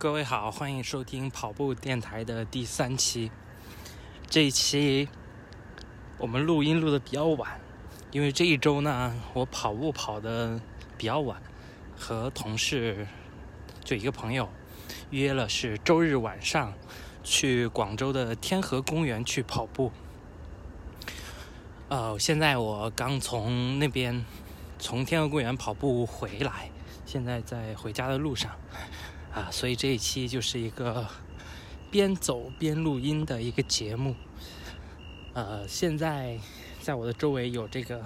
各位好，欢迎收听跑步电台的第三期。这一期我们录音录的比较晚，因为这一周呢，我跑步跑的比较晚，和同事就一个朋友约了是周日晚上去广州的天河公园去跑步。呃，现在我刚从那边从天河公园跑步回来，现在在回家的路上。啊，所以这一期就是一个边走边录音的一个节目。呃，现在在我的周围有这个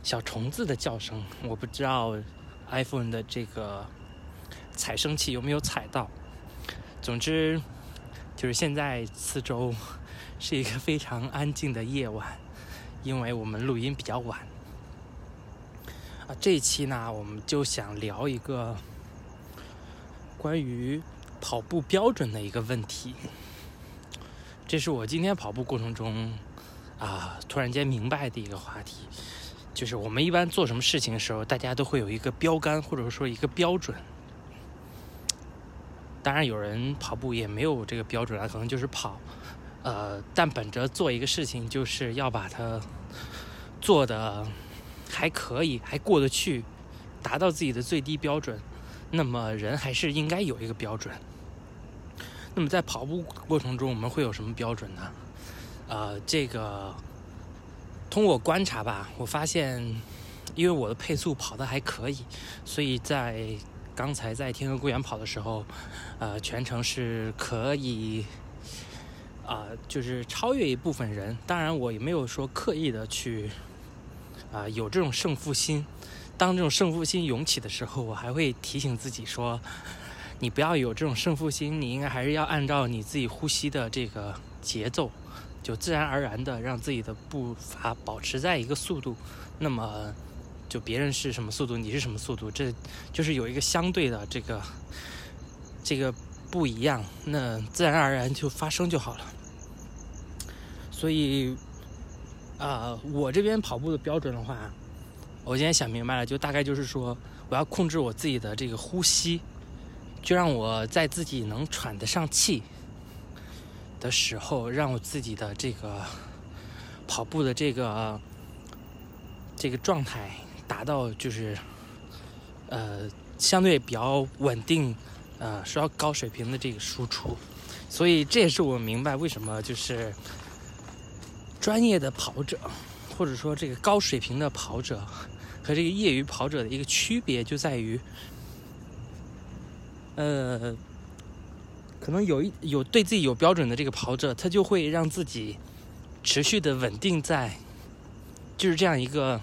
小虫子的叫声，我不知道 iPhone 的这个采声器有没有采到。总之，就是现在四周是一个非常安静的夜晚，因为我们录音比较晚。啊，这一期呢，我们就想聊一个。关于跑步标准的一个问题，这是我今天跑步过程中啊突然间明白的一个话题，就是我们一般做什么事情的时候，大家都会有一个标杆或者说一个标准。当然，有人跑步也没有这个标准啊，可能就是跑，呃，但本着做一个事情，就是要把它做的还可以，还过得去，达到自己的最低标准。那么人还是应该有一个标准。那么在跑步过程中，我们会有什么标准呢？呃，这个通过观察吧，我发现，因为我的配速跑得还可以，所以在刚才在天河公园跑的时候，呃，全程是可以，啊，就是超越一部分人。当然，我也没有说刻意的去，啊，有这种胜负心。当这种胜负心涌起的时候，我还会提醒自己说：“ 你不要有这种胜负心，你应该还是要按照你自己呼吸的这个节奏，就自然而然的让自己的步伐保持在一个速度。那么，就别人是什么速度，你是什么速度，这就是有一个相对的这个这个不一样，那自然而然就发生就好了。所以，啊，我这边跑步的标准的话。”我今天想明白了，就大概就是说，我要控制我自己的这个呼吸，就让我在自己能喘得上气的时候，让我自己的这个跑步的这个这个状态达到就是呃相对比较稳定，呃需要高水平的这个输出。所以这也是我明白为什么就是专业的跑者，或者说这个高水平的跑者。和这个业余跑者的一个区别就在于，呃，可能有一有对自己有标准的这个跑者，他就会让自己持续的稳定在，就是这样一个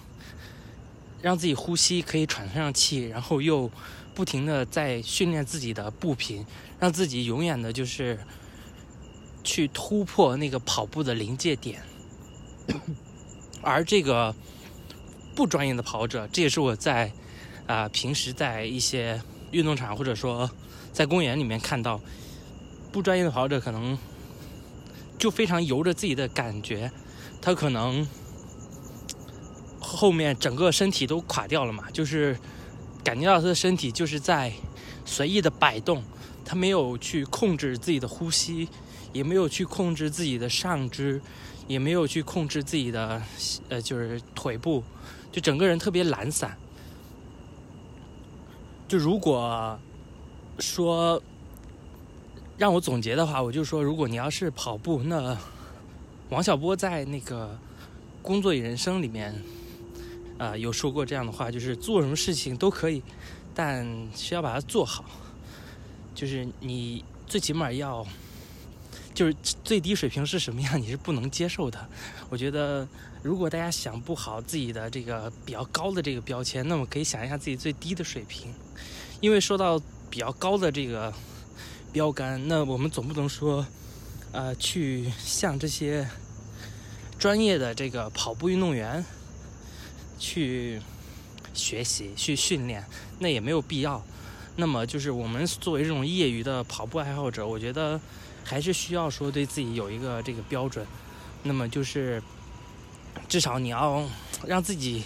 让自己呼吸可以喘上气，然后又不停的在训练自己的步频，让自己永远的就是去突破那个跑步的临界点，而这个。不专业的跑者，这也是我在啊平时在一些运动场或者说在公园里面看到不专业的跑者，可能就非常由着自己的感觉，他可能后面整个身体都垮掉了嘛，就是感觉到他的身体就是在随意的摆动，他没有去控制自己的呼吸，也没有去控制自己的上肢，也没有去控制自己的呃就是腿部。就整个人特别懒散。就如果说让我总结的话，我就说，如果你要是跑步，那王小波在那个《工作与人生》里面，啊，有说过这样的话，就是做什么事情都可以，但需要把它做好。就是你最起码要。就是最低水平是什么样，你是不能接受的。我觉得，如果大家想不好自己的这个比较高的这个标签，那么可以想一下自己最低的水平。因为说到比较高的这个标杆，那我们总不能说，呃，去向这些专业的这个跑步运动员去学习、去训练，那也没有必要。那么，就是我们作为这种业余的跑步爱好者，我觉得。还是需要说对自己有一个这个标准，那么就是至少你要让自己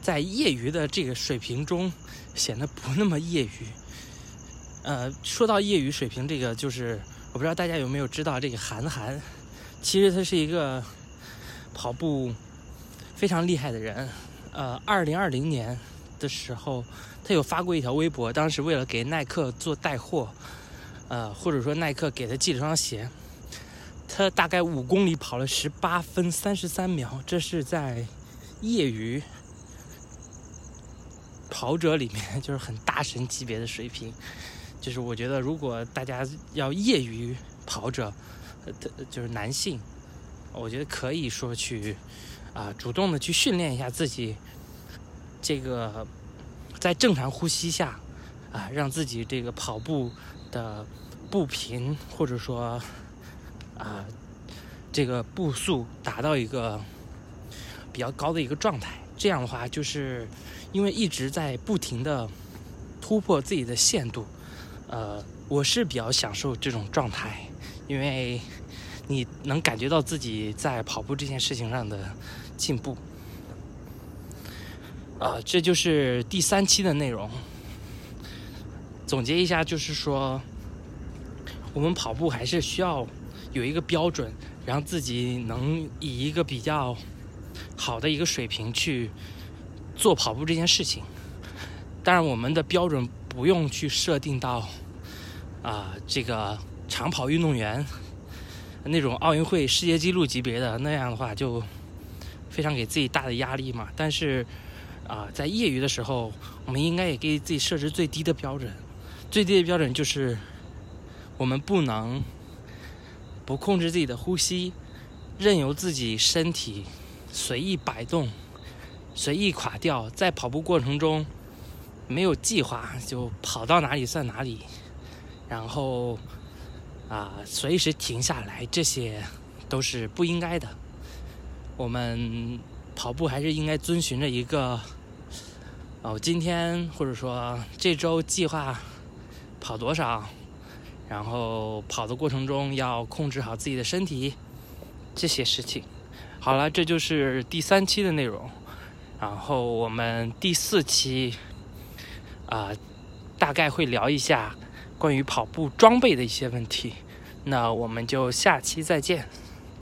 在业余的这个水平中显得不那么业余，呃，说到业余水平，这个就是我不知道大家有没有知道，这个韩寒，其实他是一个跑步非常厉害的人。呃，二零二零年的时候，他有发过一条微博，当时为了给耐克做带货，呃，或者说耐克给他寄了双鞋，他大概五公里跑了十八分三十三秒，这是在业余跑者里面 就是很大神级别的水平。就是我觉得，如果大家要业余跑者，呃，就是男性，我觉得可以说去啊，主动的去训练一下自己，这个在正常呼吸下啊，让自己这个跑步的步频或者说啊这个步速达到一个比较高的一个状态。这样的话，就是因为一直在不停的突破自己的限度。呃，我是比较享受这种状态，因为你能感觉到自己在跑步这件事情上的进步。啊，这就是第三期的内容。总结一下，就是说，我们跑步还是需要有一个标准，让自己能以一个比较好的一个水平去做跑步这件事情。当然，我们的标准不用去设定到。啊，这个长跑运动员那种奥运会世界纪录级别的那样的话，就非常给自己大的压力嘛。但是啊，在业余的时候，我们应该也给自己设置最低的标准。最低的标准就是，我们不能不控制自己的呼吸，任由自己身体随意摆动、随意垮掉，在跑步过程中没有计划就跑到哪里算哪里。然后，啊，随时停下来，这些都是不应该的。我们跑步还是应该遵循着一个，哦，今天或者说这周计划跑多少，然后跑的过程中要控制好自己的身体，这些事情。好了，这就是第三期的内容。然后我们第四期，啊，大概会聊一下。关于跑步装备的一些问题，那我们就下期再见。